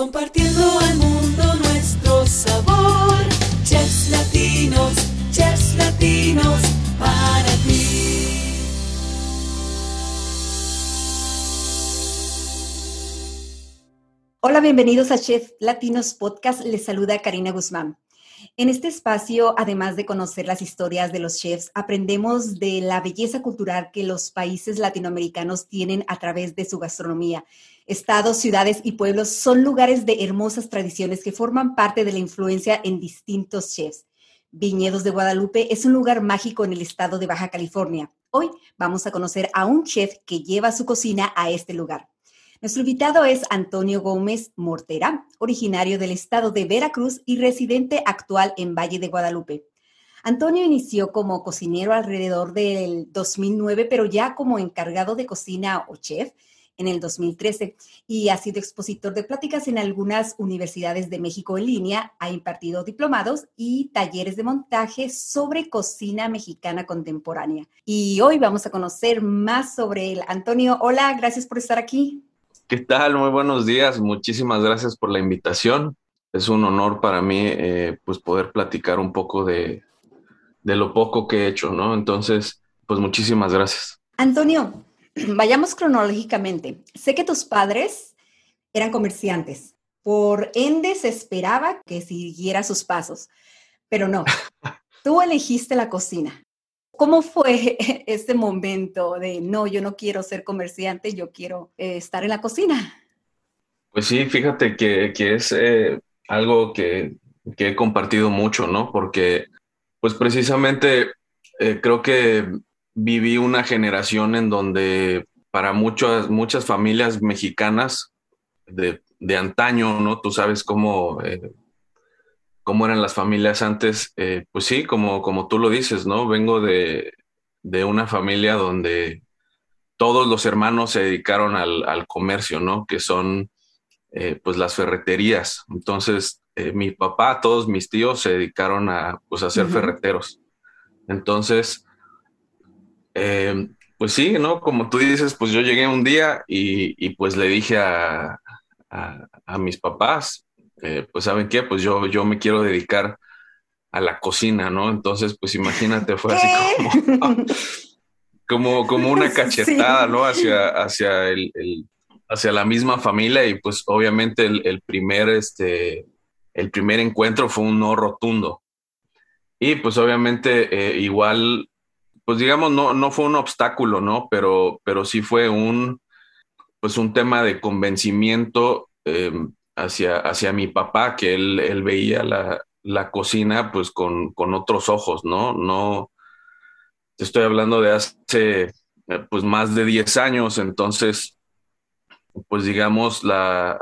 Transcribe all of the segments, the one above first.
Compartiendo al mundo nuestro sabor. Chefs latinos, chefs latinos, para ti. Hola, bienvenidos a Chef Latinos Podcast. Les saluda Karina Guzmán. En este espacio, además de conocer las historias de los chefs, aprendemos de la belleza cultural que los países latinoamericanos tienen a través de su gastronomía. Estados, ciudades y pueblos son lugares de hermosas tradiciones que forman parte de la influencia en distintos chefs. Viñedos de Guadalupe es un lugar mágico en el estado de Baja California. Hoy vamos a conocer a un chef que lleva su cocina a este lugar. Nuestro invitado es Antonio Gómez Mortera, originario del estado de Veracruz y residente actual en Valle de Guadalupe. Antonio inició como cocinero alrededor del 2009, pero ya como encargado de cocina o chef en el 2013 y ha sido expositor de pláticas en algunas universidades de México en línea, ha impartido diplomados y talleres de montaje sobre cocina mexicana contemporánea. Y hoy vamos a conocer más sobre él. Antonio, hola, gracias por estar aquí. ¿Qué tal? Muy buenos días. Muchísimas gracias por la invitación. Es un honor para mí eh, pues poder platicar un poco de, de lo poco que he hecho, ¿no? Entonces, pues muchísimas gracias. Antonio, vayamos cronológicamente. Sé que tus padres eran comerciantes. Por ende, se esperaba que siguiera sus pasos, pero no. Tú elegiste la cocina. ¿Cómo fue ese momento de, no, yo no quiero ser comerciante, yo quiero eh, estar en la cocina? Pues sí, fíjate que, es eh, algo que, he compartido mucho, ¿no? Porque, pues precisamente eh, creo que viví una generación en donde para muchas, muchas familias mexicanas de, de antaño, ¿no? Tú sabes cómo cómo eran las familias antes, eh, pues sí, como, como tú lo dices, ¿no? Vengo de, una familia donde todos los hermanos se dedicaron al, comercio, ¿no? Que son eh, pues las ferreterías. Entonces, eh, mi papá, todos mis tíos se dedicaron a, pues, a ser ferreteros. Entonces, pues sí, ¿no? Como tú dices, pues yo llegué un día y, pues le dije a, a mis papás, eh, pues saben qué, pues yo, yo me quiero dedicar a la cocina, ¿no? Entonces, pues imagínate, fue así como, como, como una cachetada, ¿no? Hacia, hacia, el, hacia la misma familia y pues obviamente el, primer, este, el primer encuentro fue un no rotundo. Y pues obviamente eh, igual, pues digamos, no, no fue un obstáculo, ¿no? Pero, pero sí fue un, pues un tema de convencimiento em, hacia, hacia mi papá, que él, veía la, cocina pues con, otros ojos, ¿no? No, estoy hablando de hace eh, pues más de 10 años, entonces, pues digamos, la,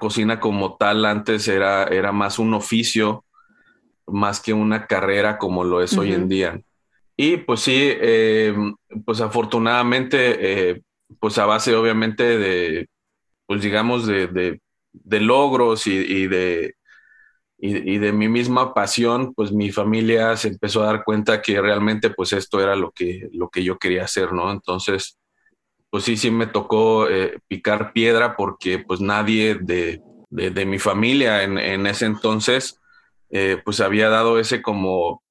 cocina como tal antes era, era más un oficio, más que una carrera como lo es hoy en día. Y pues sí, eh, pues afortunadamente, eh, pues a base obviamente de, pues digamos, de, de logros y, de, y, de mi misma pasión, pues mi familia se empezó a dar cuenta que realmente pues esto era lo que, lo que yo quería hacer, ¿no? Entonces, pues sí, sí me tocó eh, picar piedra porque pues nadie de, mi familia en, ese entonces pues había dado ese como,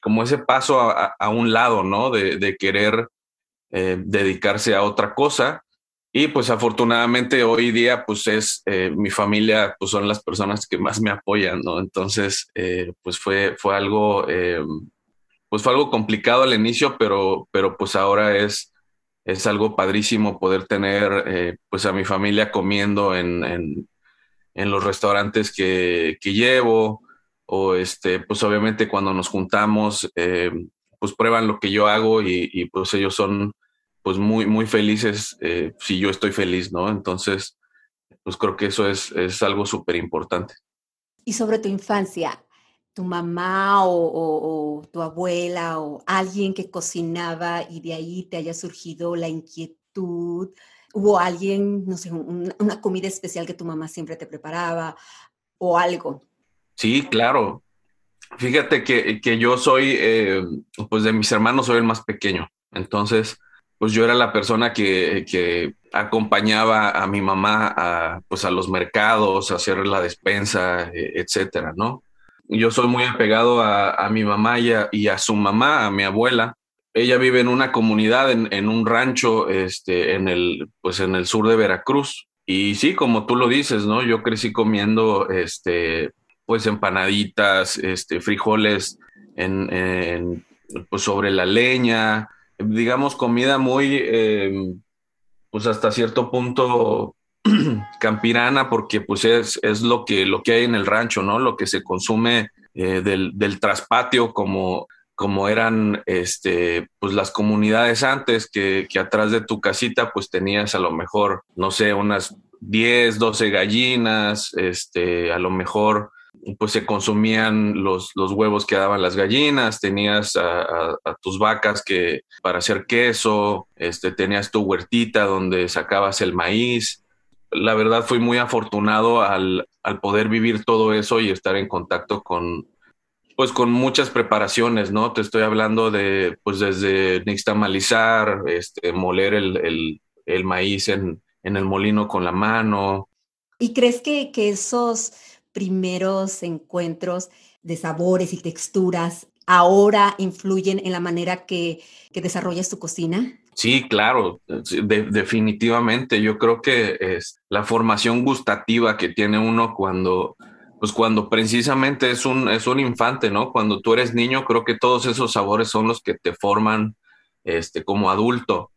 como ese paso a, un lado, ¿no? De, querer eh, dedicarse a otra cosa. Y pues afortunadamente hoy día pues es eh, mi familia, pues son las personas que más me apoyan, ¿no? Entonces eh, pues fue, fue algo, pues fue algo complicado al inicio, pero, pero pues ahora es, es algo padrísimo poder tener pues a mi familia comiendo en, en, en los restaurantes que, que, llevo o este, pues obviamente cuando nos juntamos pues prueban lo que yo hago y, y pues ellos son pues muy, muy felices eh, si yo estoy feliz, ¿no? Entonces, pues creo que eso es, es algo súper importante. Y sobre tu infancia, tu mamá o, tu abuela o alguien que cocinaba y de ahí te haya surgido la inquietud, hubo alguien, no sé, una comida especial que tu mamá siempre te preparaba o algo. Sí, claro. Fíjate que, que yo soy, eh, pues de mis hermanos soy el más pequeño. Entonces, pues yo era la persona que, acompañaba a mi mamá a, pues a los mercados, a hacer la despensa, e, etcétera, ¿no? Yo soy muy apegado a, mi mamá y a, y a, su mamá, a mi abuela. Ella vive en una comunidad, en, en, un rancho, este, en el, pues en el sur de Veracruz. Y sí, como tú lo dices, ¿no? Yo crecí comiendo, este, pues empanaditas, este, frijoles en, pues sobre la leña, digamos, comida muy, eh, pues hasta cierto punto campirana, porque pues es, es, lo, que, lo que hay en el rancho, ¿no? Lo que se consume eh, del, del, traspatio como, como eran este, pues las comunidades antes, que, que atrás de tu casita pues tenías a lo mejor, no sé, unas 10, 12 gallinas, este, a lo mejor pues se consumían los, los huevos que daban las gallinas, tenías a, tus vacas que para hacer queso, este, tenías tu huertita donde sacabas el maíz. La verdad fui muy afortunado al, al poder vivir todo eso y estar en contacto con, pues con muchas preparaciones, ¿no? Te estoy hablando de, pues desde nixtamalizar, este, moler el, el, el maíz en, en, el molino con la mano. ¿Y crees que, que esos primeros encuentros de sabores y texturas ahora influyen en la manera que, que desarrollas tu cocina? Sí, claro, definitivamente. Yo creo que es la formación gustativa que tiene uno cuando, pues cuando precisamente es un, es un infante, ¿no? Cuando tú eres niño, creo que todos esos sabores son los que te forman este, como adulto.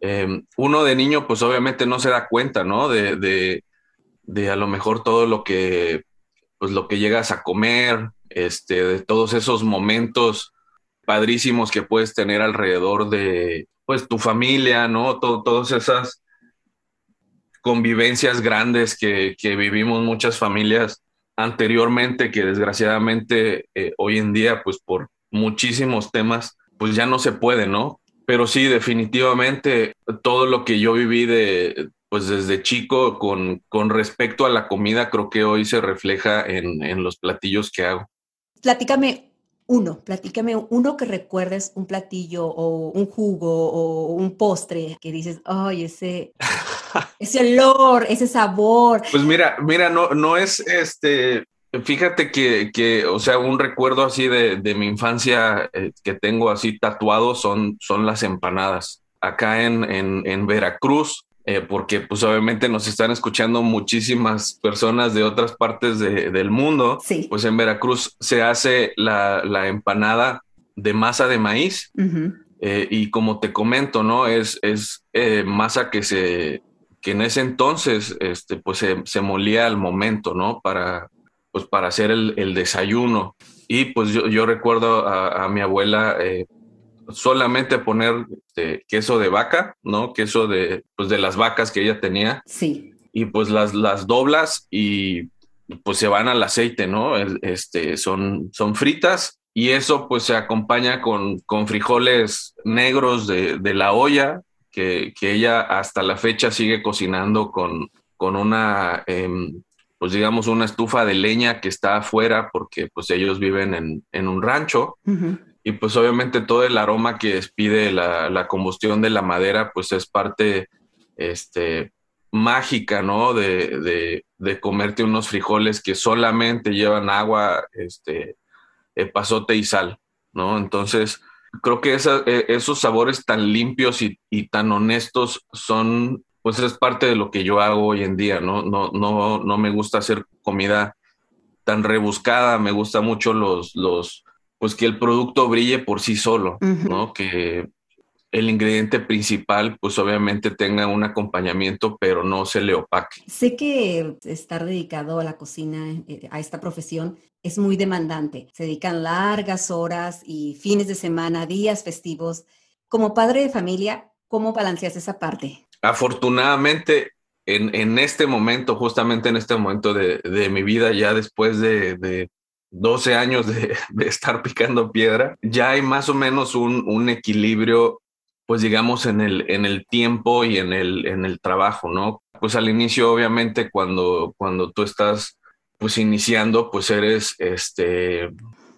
Em, uno de niño, pues obviamente no se da cuenta, ¿no? De, de, de a lo mejor todo lo que, pues lo que llegas a comer, este, de todos esos momentos padrísimos que puedes tener alrededor de, pues, tu familia, ¿no? todas esas convivencias grandes que, que, vivimos muchas familias anteriormente, que desgraciadamente eh, hoy en día, pues, por muchísimos temas, pues ya no se puede, ¿no? Pero sí, definitivamente todo lo que yo viví de, pues desde chico con, con respecto a la comida, creo que hoy se refleja en, en los platillos que hago. Platícame uno, platícame uno que recuerdes un platillo o un jugo o un postre que dices, ay, ese, ese olor, ese sabor. Pues mira, mira, no, no es este, fíjate que, que o sea, un recuerdo así de, de mi infancia eh, que tengo así tatuado son, son las empanadas. Acá en, en, en Veracruz, eh, porque pues obviamente nos están escuchando muchísimas personas de otras partes del mundo. Sí. Pues en Veracruz se hace la, la empanada de masa de maíz eh, y como te comento, ¿no? Es, es eh, masa que se que en ese entonces este, pues se, se molía al momento, ¿no? Para, pues para hacer el, el desayuno. Y pues yo, yo recuerdo a, a mi abuela solamente poner este, queso de vaca, ¿no? Queso de, pues de las vacas que ella tenía. Sí. Y pues las, las doblas y pues se van al aceite, ¿no? Este, son, son fritas y eso pues se acompaña con, con frijoles negros de, de la olla que, que, ella hasta la fecha sigue cocinando con, con una, eh, pues digamos, una estufa de leña que está afuera porque pues ellos viven en, en un rancho. Uh -huh y pues obviamente todo el aroma que despide la, la, combustión de la madera, pues es parte este, mágica, ¿no? De, de, de, comerte unos frijoles que solamente llevan agua, este, pasote y sal, ¿no? Entonces, creo que e, esos sabores tan limpios y, y, tan honestos son, pues es parte de lo que yo hago hoy en día, ¿no? No, no, no me gusta hacer comida tan rebuscada, me gusta mucho los, los, pues que el producto brille por sí solo, uh -huh. ¿no? Que el ingrediente principal, pues obviamente tenga un acompañamiento, pero no se le opaque. Sé que estar dedicado a la cocina, eh, a esta profesión, es muy demandante. Se dedican largas horas y fines de semana, días festivos. Como padre de familia, ¿cómo balanceas esa parte? Afortunadamente, en, en este momento, justamente en este momento de, de mi vida, ya después de, de 12 años de, estar picando piedra, ya hay más o menos un, equilibrio, pues digamos, en el, en el tiempo y en el, en el trabajo, ¿no? Pues al inicio, obviamente, cuando, cuando tú estás pues iniciando, pues eres, este,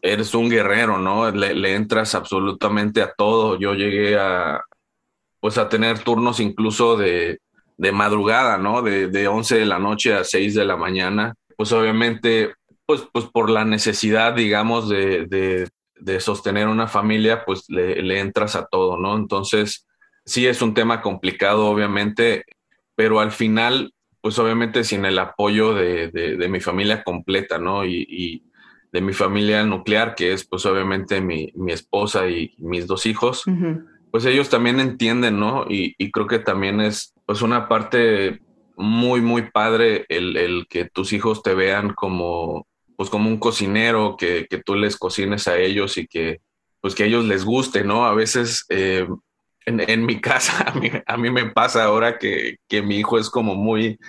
eres un guerrero, ¿no? Le, le entras absolutamente a todo. Yo llegué a, pues a tener turnos incluso de, de madrugada, ¿no? De, de 11 de la noche a 6 de la mañana. Pues obviamente, pues, pues por la necesidad, digamos, de, de, de sostener una familia, pues le, le, entras a todo, ¿no? Entonces, sí es un tema complicado, obviamente, pero al final, pues obviamente sin el apoyo de, de mi familia completa, ¿no? Y, y, de mi familia nuclear, que es pues obviamente mi, mi esposa y mis dos hijos, uh -huh. pues ellos también entienden, ¿no? Y, y, creo que también es pues una parte muy, muy padre el, el que tus hijos te vean como pues como un cocinero, que, que, tú les cocines a ellos y que pues que a ellos les guste, ¿no? A veces eh, en, en, mi casa, a mí, a mí, me pasa ahora que, que mi hijo es como muy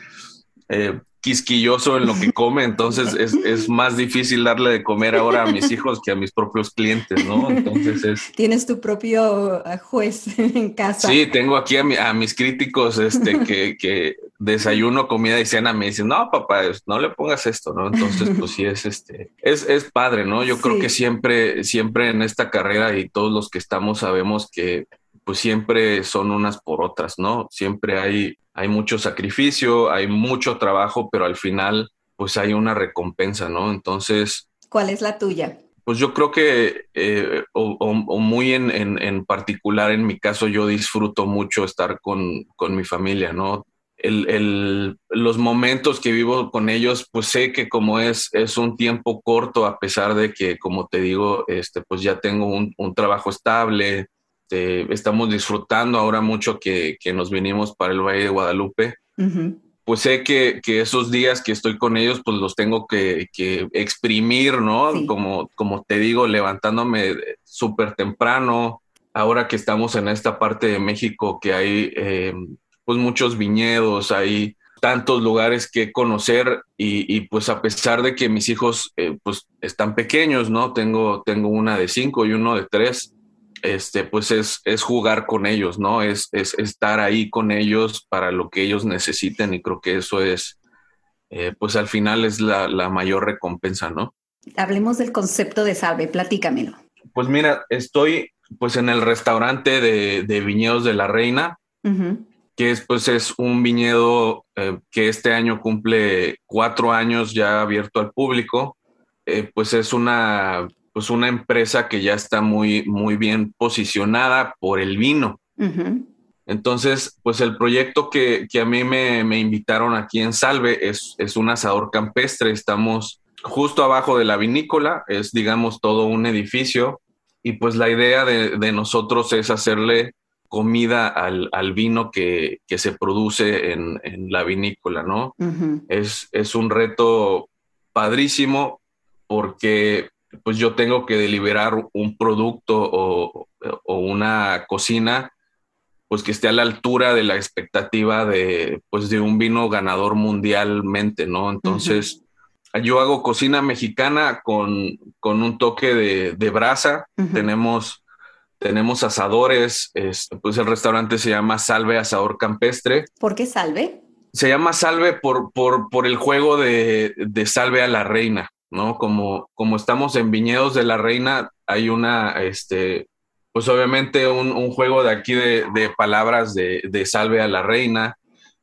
eh, quisquilloso en lo que come, entonces es, es, más difícil darle de comer ahora a mis hijos que a mis propios clientes, ¿no? Entonces es... Tienes tu propio uh, juez en casa. Sí, tengo aquí a, mi, a mis críticos este, que, que, desayuno, comida y cena me dicen, no, papá, no le pongas esto, ¿no? Entonces, pues sí, es, este, es, es padre, ¿no? Yo sí. creo que siempre, siempre en esta carrera y todos los que estamos sabemos que pues siempre son unas por otras, ¿no? Siempre hay hay mucho sacrificio, hay mucho trabajo, pero al final pues hay una recompensa, ¿no? Entonces... ¿Cuál es la tuya? Pues yo creo que, eh, o, o, o, muy en, en, en, particular en mi caso, yo disfruto mucho estar con, con mi familia, ¿no? El, el, los momentos que vivo con ellos, pues sé que como es, es un tiempo corto, a pesar de que, como te digo, este, pues ya tengo un, un trabajo estable, este, estamos disfrutando ahora mucho que, que, nos vinimos para el Valle de Guadalupe. Uh -huh. Pues sé que, que, esos días que estoy con ellos, pues los tengo que, que exprimir, ¿no? Sí. Como, como te digo, levantándome súper temprano. Ahora que estamos en esta parte de México que hay eh, pues muchos viñedos, hay tantos lugares que conocer y, y, pues a pesar de que mis hijos eh, pues están pequeños, ¿no? Tengo, tengo una de cinco y uno de tres este, pues es, es jugar con ellos, ¿no? Es, es, estar ahí con ellos para lo que ellos necesiten y creo que eso es, eh, pues al final es la, la, mayor recompensa, ¿no? Hablemos del concepto de salve, platícamelo. Pues mira, estoy pues en el restaurante de, de Viñedos de la Reina, uh -huh. que es, pues es un viñedo eh, que este año cumple cuatro años ya abierto al público. Eh, pues es una pues una empresa que ya está muy, muy bien posicionada por el vino. Uh -huh. Entonces, pues el proyecto que, que a mí me, me, invitaron aquí en Salve es, es un asador campestre. Estamos justo abajo de la vinícola, es digamos todo un edificio y pues la idea de, de nosotros es hacerle comida al, al vino que, que, se produce en, en la vinícola, ¿no? Uh -huh. es, es un reto padrísimo porque pues yo tengo que deliberar un producto o, o, una cocina pues que esté a la altura de la expectativa de pues de un vino ganador mundialmente, ¿no? Entonces, uh -huh. yo hago cocina mexicana con, con un toque de, de brasa. Uh -huh. Tenemos tenemos asadores, es, pues el restaurante se llama Salve Asador Campestre. ¿Por qué Salve? Se llama Salve por, por, por el juego de, de Salve a la Reina. ¿No? Como, como estamos en Viñedos de la Reina, hay una, este, pues obviamente un, un juego de aquí de, de palabras de, de, salve a la reina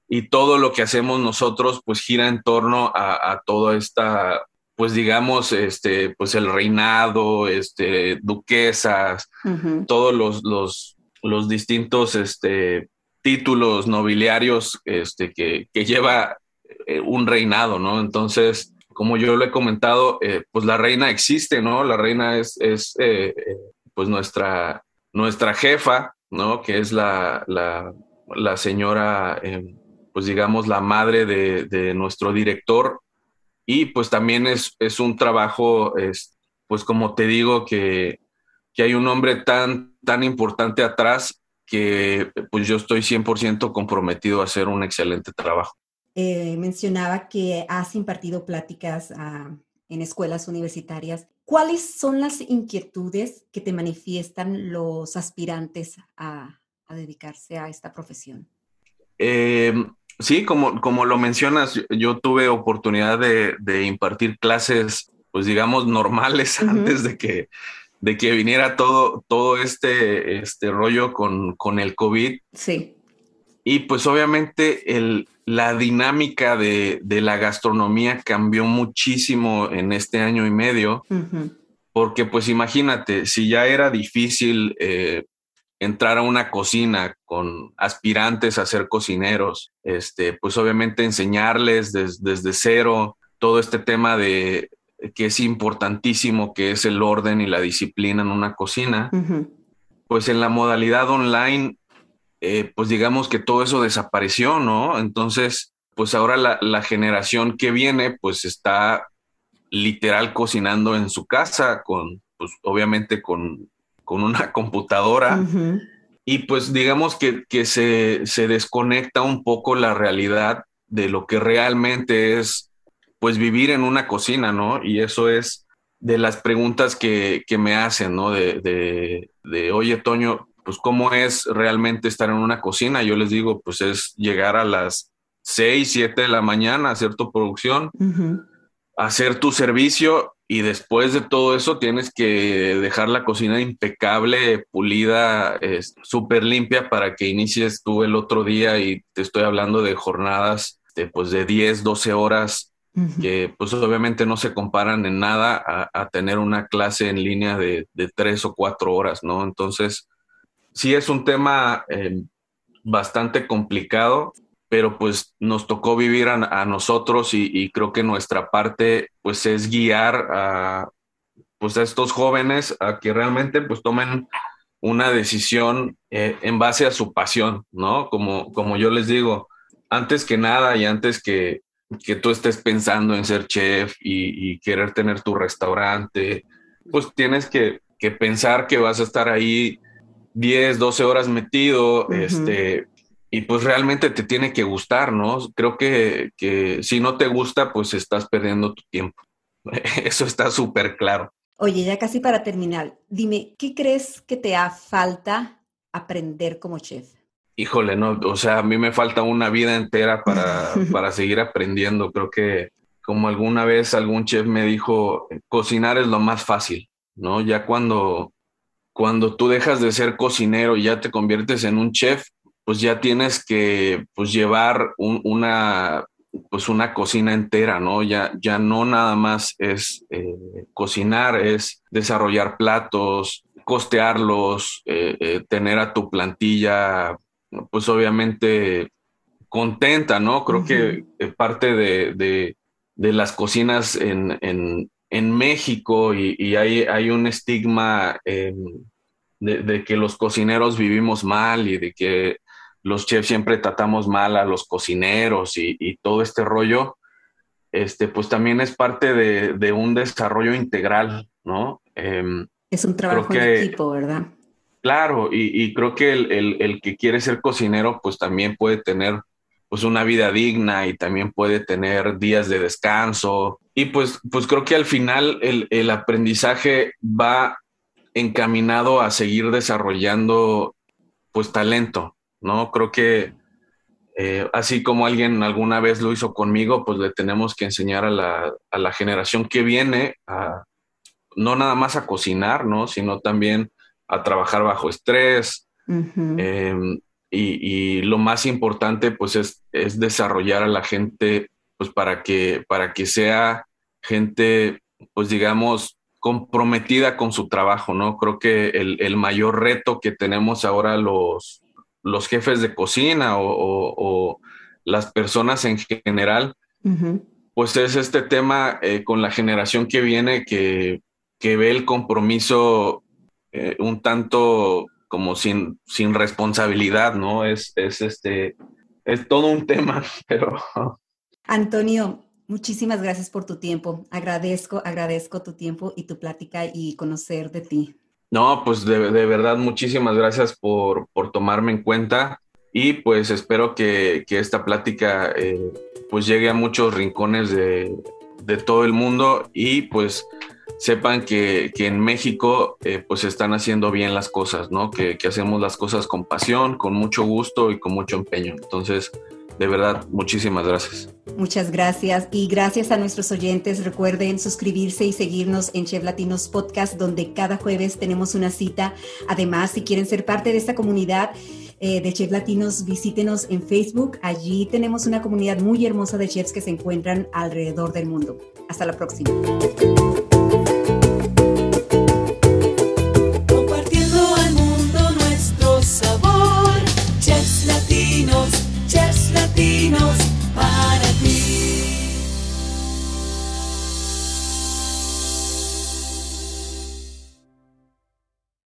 y todo lo que hacemos nosotros pues gira en torno a, a toda esta, pues digamos, este, pues el reinado, este, duquesas, uh -huh. todos los, los, los distintos, este, títulos nobiliarios, este, que, que lleva eh, un reinado, ¿no? Entonces, como yo lo he comentado, eh, pues la reina existe, ¿no? La reina es, es eh, pues nuestra, nuestra jefa, ¿no? Que es la, la, la señora, eh, pues digamos, la madre de, de, nuestro director. Y pues también es, es un trabajo, es, pues como te digo, que, que hay un hombre tan, tan importante atrás que pues yo estoy 100% comprometido a hacer un excelente trabajo eh, mencionaba que has impartido pláticas uh, en escuelas universitarias. ¿Cuáles son las inquietudes que te manifiestan los aspirantes a, a dedicarse a esta profesión? Eh, sí, como, como lo mencionas, yo tuve oportunidad de, de impartir clases, pues digamos, normales uh -huh. antes de que, de que viniera todo, todo este, este rollo con, con el COVID. Sí y pues obviamente el, la dinámica de, de, la gastronomía cambió muchísimo en este año y medio, porque pues imagínate, si ya era difícil eh, entrar a una cocina con aspirantes a ser cocineros, este, pues obviamente enseñarles desde cero todo este tema de que es importantísimo, que es el orden y la disciplina en una cocina, pues en la modalidad online, eh, pues digamos que todo eso desapareció, ¿no? Entonces, pues ahora la, generación que viene, pues está literal cocinando en su casa, con, pues obviamente con, con una computadora. Y pues digamos que, que se, se desconecta un poco la realidad de lo que realmente es pues vivir en una cocina, ¿no? Y eso es de las preguntas que, me hacen, ¿no? De, de, oye, Toño, pues cómo es realmente estar en una cocina. Yo les digo, pues es llegar a las 6, 7 de la mañana, hacer tu producción, hacer tu servicio y después de todo eso tienes que dejar la cocina impecable, pulida, súper limpia para que inicies tú el otro día y te estoy hablando de jornadas de, pues de 10, 12 horas que pues obviamente no se comparan en nada a, tener una clase en línea de, tres o cuatro horas, ¿no? Entonces, sí es un tema eh, bastante complicado, pero pues nos tocó vivir a, nosotros y, creo que nuestra parte pues es guiar a pues a estos jóvenes a que realmente pues tomen una decisión eh, en base a su pasión, ¿no? Como, como yo les digo, antes que nada y antes que, que tú estés pensando en ser chef y, querer tener tu restaurante, pues tienes que, pensar que vas a estar ahí 10, 12 horas metido, este, y pues realmente te tiene que gustar, ¿no? Creo que, que si no te gusta, pues estás perdiendo tu tiempo. Eso está súper claro. Oye, ya casi para terminar, dime, ¿qué crees que te hace falta aprender como chef? híjole, no, o sea, a mí me falta una vida entera para, para seguir aprendiendo. Creo que como alguna vez algún chef me dijo, cocinar es lo más fácil, ¿no? Ya cuando, cuando tú dejas de ser cocinero y ya te conviertes en un chef, pues ya tienes que pues, llevar una, pues una cocina entera, ¿no? Ya, ya no nada más es eh, cocinar, es desarrollar platos, costearlos, eh, eh, tener a tu plantilla pues obviamente contenta, ¿no? Creo que parte de, las cocinas en, México y, hay, un estigma em, de, que los cocineros vivimos mal y de que los chefs siempre tratamos mal a los cocineros y, todo este rollo, este, pues también es parte de, un desarrollo integral, ¿no? Em, es un trabajo en equipo, ¿verdad? Claro, y, creo que el, que quiere ser cocinero, pues también puede tener pues una vida digna y también puede tener días de descanso. Y pues, pues creo que al final el, aprendizaje va encaminado a seguir desarrollando pues talento, ¿no? Creo que eh, así como alguien alguna vez lo hizo conmigo, pues le tenemos que enseñar a la, a la generación que viene a no nada más a cocinar, ¿no? Sino también a trabajar bajo estrés. Em, y, lo más importante, pues, es, desarrollar a la gente, pues, para que, para que sea gente, pues, digamos, comprometida con su trabajo, ¿no? Creo que el, mayor reto que tenemos ahora los, los jefes de cocina o, las personas en general, pues es este tema eh, con la generación que viene que, que ve el compromiso eh, un tanto como sin, sin responsabilidad, ¿no? Es, es, este, es todo un tema, pero... Antonio, muchísimas gracias por tu tiempo. Agradezco, agradezco tu tiempo y tu plática y conocer de ti. No, pues de, verdad, muchísimas gracias por, tomarme en cuenta y pues espero que, esta plática eh, pues llegue a muchos rincones de, de todo el mundo y pues sepan que, en México eh, pues están haciendo bien las cosas, ¿no? Que, que, hacemos las cosas con pasión, con mucho gusto y con mucho empeño. Entonces, de verdad, muchísimas gracias. Muchas gracias y gracias a nuestros oyentes. Recuerden suscribirse y seguirnos en Chef Latinos Podcast, donde cada jueves tenemos una cita. Además, si quieren ser parte de esta comunidad, eh, de Chefs Latinos, visítenos en Facebook. Allí tenemos una comunidad muy hermosa de chefs que se encuentran alrededor del mundo. Hasta la próxima.